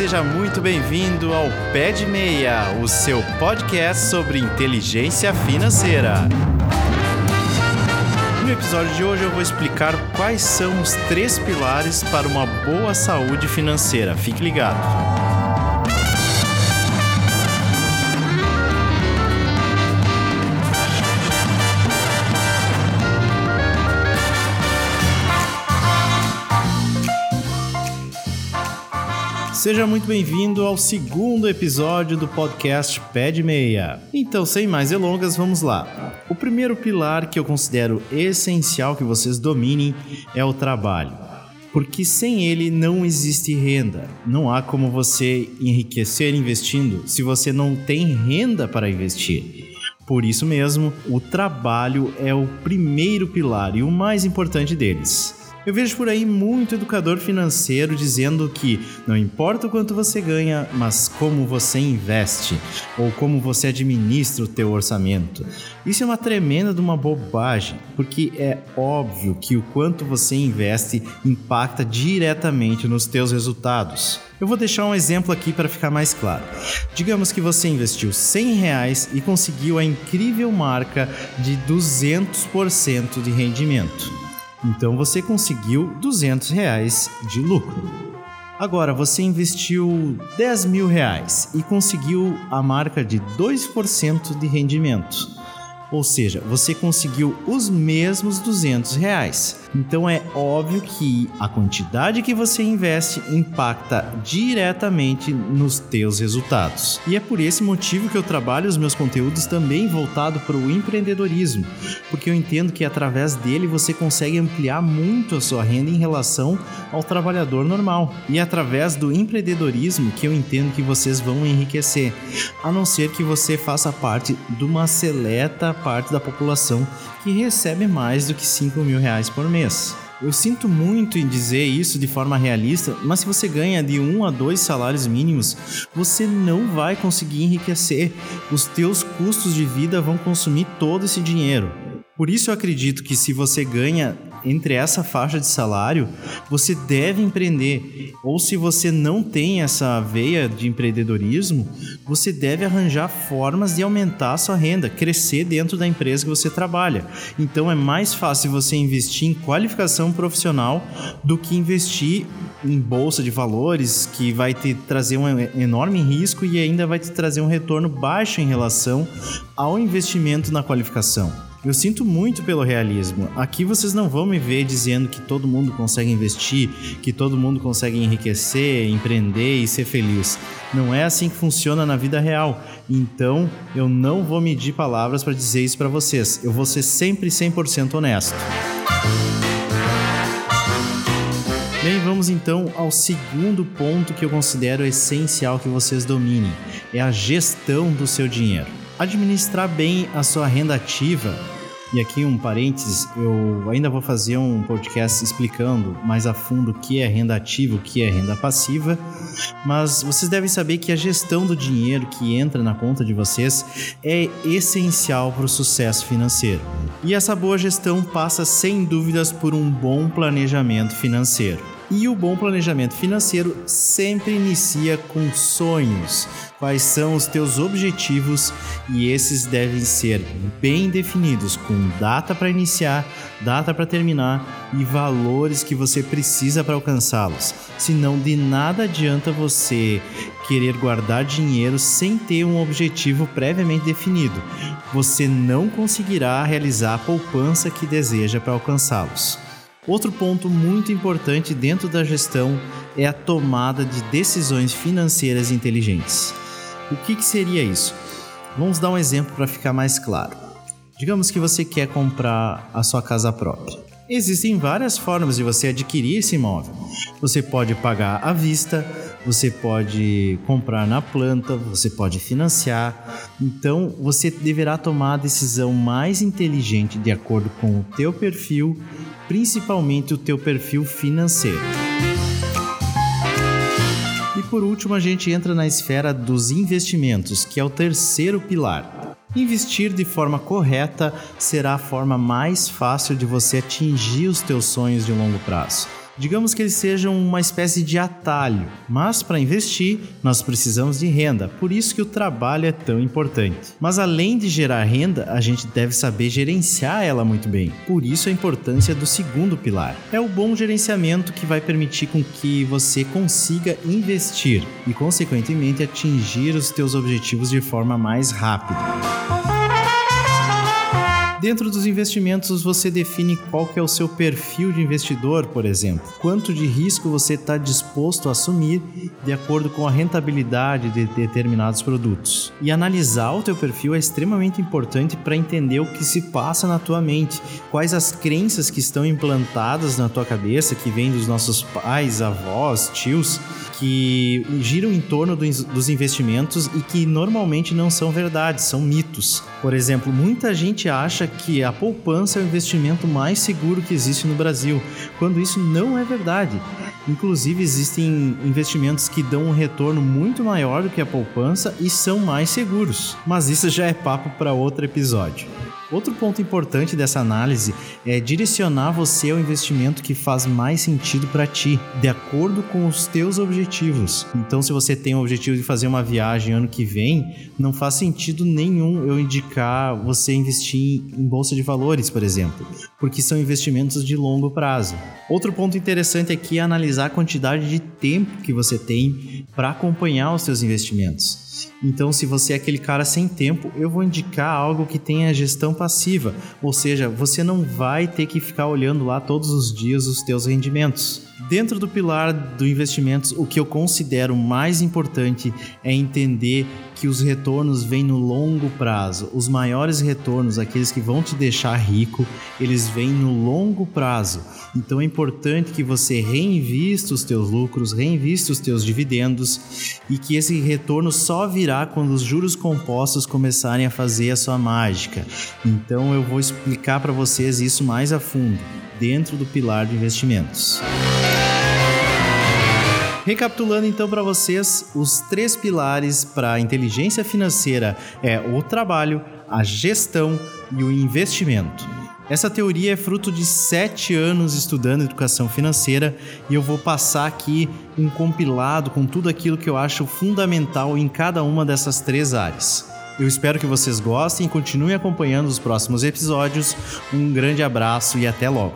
seja muito bem-vindo ao Pé de Meia, o seu podcast sobre inteligência financeira. No episódio de hoje eu vou explicar quais são os três pilares para uma boa saúde financeira. Fique ligado. Seja muito bem-vindo ao segundo episódio do podcast Pé de Meia. Então, sem mais delongas, vamos lá. O primeiro pilar que eu considero essencial que vocês dominem é o trabalho. Porque sem ele não existe renda. Não há como você enriquecer investindo se você não tem renda para investir. Por isso mesmo, o trabalho é o primeiro pilar e o mais importante deles. Eu vejo por aí muito educador financeiro dizendo que não importa o quanto você ganha, mas como você investe ou como você administra o teu orçamento. Isso é uma tremenda de uma bobagem, porque é óbvio que o quanto você investe impacta diretamente nos teus resultados. Eu vou deixar um exemplo aqui para ficar mais claro. Digamos que você investiu 100 reais e conseguiu a incrível marca de 200% de rendimento. Então você conseguiu 200 reais de lucro. Agora você investiu 10 mil reais e conseguiu a marca de 2% de rendimento. Ou seja, você conseguiu os mesmos 200 reais. Então é óbvio que a quantidade que você investe impacta diretamente nos teus resultados. E é por esse motivo que eu trabalho os meus conteúdos também voltado para o empreendedorismo, porque eu entendo que através dele você consegue ampliar muito a sua renda em relação ao trabalhador normal. E é através do empreendedorismo que eu entendo que vocês vão enriquecer, a não ser que você faça parte de uma seleta parte da população que recebe mais do que 5 mil reais por mês. Eu sinto muito em dizer isso de forma realista, mas se você ganha de um a dois salários mínimos, você não vai conseguir enriquecer. Os teus custos de vida vão consumir todo esse dinheiro. Por isso eu acredito que se você ganha entre essa faixa de salário, você deve empreender. Ou se você não tem essa veia de empreendedorismo, você deve arranjar formas de aumentar a sua renda, crescer dentro da empresa que você trabalha. Então é mais fácil você investir em qualificação profissional do que investir em bolsa de valores, que vai te trazer um enorme risco e ainda vai te trazer um retorno baixo em relação ao investimento na qualificação. Eu sinto muito pelo realismo. Aqui vocês não vão me ver dizendo que todo mundo consegue investir, que todo mundo consegue enriquecer, empreender e ser feliz. Não é assim que funciona na vida real. Então, eu não vou medir palavras para dizer isso para vocês. Eu vou ser sempre 100% honesto. Bem, vamos então ao segundo ponto que eu considero essencial que vocês dominem: é a gestão do seu dinheiro administrar bem a sua renda ativa. E aqui um parênteses, eu ainda vou fazer um podcast explicando mais a fundo o que é renda ativa, o que é renda passiva, mas vocês devem saber que a gestão do dinheiro que entra na conta de vocês é essencial para o sucesso financeiro. E essa boa gestão passa sem dúvidas por um bom planejamento financeiro. E o bom planejamento financeiro sempre inicia com sonhos. Quais são os teus objetivos e esses devem ser bem definidos, com data para iniciar, data para terminar e valores que você precisa para alcançá-los. Senão, de nada adianta você querer guardar dinheiro sem ter um objetivo previamente definido. Você não conseguirá realizar a poupança que deseja para alcançá-los. Outro ponto muito importante dentro da gestão é a tomada de decisões financeiras inteligentes. O que, que seria isso? Vamos dar um exemplo para ficar mais claro. Digamos que você quer comprar a sua casa própria. Existem várias formas de você adquirir esse imóvel. Você pode pagar à vista, você pode comprar na planta, você pode financiar. Então, você deverá tomar a decisão mais inteligente de acordo com o teu perfil principalmente o teu perfil financeiro. E por último, a gente entra na esfera dos investimentos, que é o terceiro pilar. Investir de forma correta será a forma mais fácil de você atingir os teus sonhos de longo prazo. Digamos que eles sejam uma espécie de atalho, mas para investir nós precisamos de renda, por isso que o trabalho é tão importante. Mas além de gerar renda, a gente deve saber gerenciar ela muito bem. Por isso a importância do segundo pilar. É o bom gerenciamento que vai permitir com que você consiga investir e consequentemente atingir os teus objetivos de forma mais rápida. Dentro dos investimentos, você define qual que é o seu perfil de investidor, por exemplo. Quanto de risco você está disposto a assumir de acordo com a rentabilidade de determinados produtos. E analisar o teu perfil é extremamente importante para entender o que se passa na tua mente, quais as crenças que estão implantadas na tua cabeça, que vêm dos nossos pais, avós, tios, que giram em torno dos investimentos e que normalmente não são verdades, são mitos. Por exemplo, muita gente acha que a poupança é o investimento mais seguro que existe no Brasil, quando isso não é verdade. Inclusive, existem investimentos que dão um retorno muito maior do que a poupança e são mais seguros. Mas isso já é papo para outro episódio. Outro ponto importante dessa análise é direcionar você ao investimento que faz mais sentido para ti, de acordo com os teus objetivos. Então, se você tem o objetivo de fazer uma viagem ano que vem, não faz sentido nenhum eu indicar você investir em bolsa de valores, por exemplo, porque são investimentos de longo prazo. Outro ponto interessante aqui é analisar a quantidade de tempo que você tem para acompanhar os seus investimentos. Então, se você é aquele cara sem tempo, eu vou indicar algo que tenha gestão passiva, ou seja, você não vai ter que ficar olhando lá todos os dias os teus rendimentos. Dentro do pilar do investimentos, o que eu considero mais importante é entender que os retornos vêm no longo prazo. Os maiores retornos, aqueles que vão te deixar rico, eles vêm no longo prazo. Então é importante que você reinvista os teus lucros, reinvista os teus dividendos e que esse retorno só virá quando os juros compostos começarem a fazer a sua mágica. Então eu vou explicar para vocês isso mais a fundo dentro do pilar de investimentos. Recapitulando então para vocês, os três pilares para a inteligência financeira é o trabalho, a gestão e o investimento. Essa teoria é fruto de sete anos estudando educação financeira e eu vou passar aqui um compilado com tudo aquilo que eu acho fundamental em cada uma dessas três áreas. Eu espero que vocês gostem e continuem acompanhando os próximos episódios. Um grande abraço e até logo!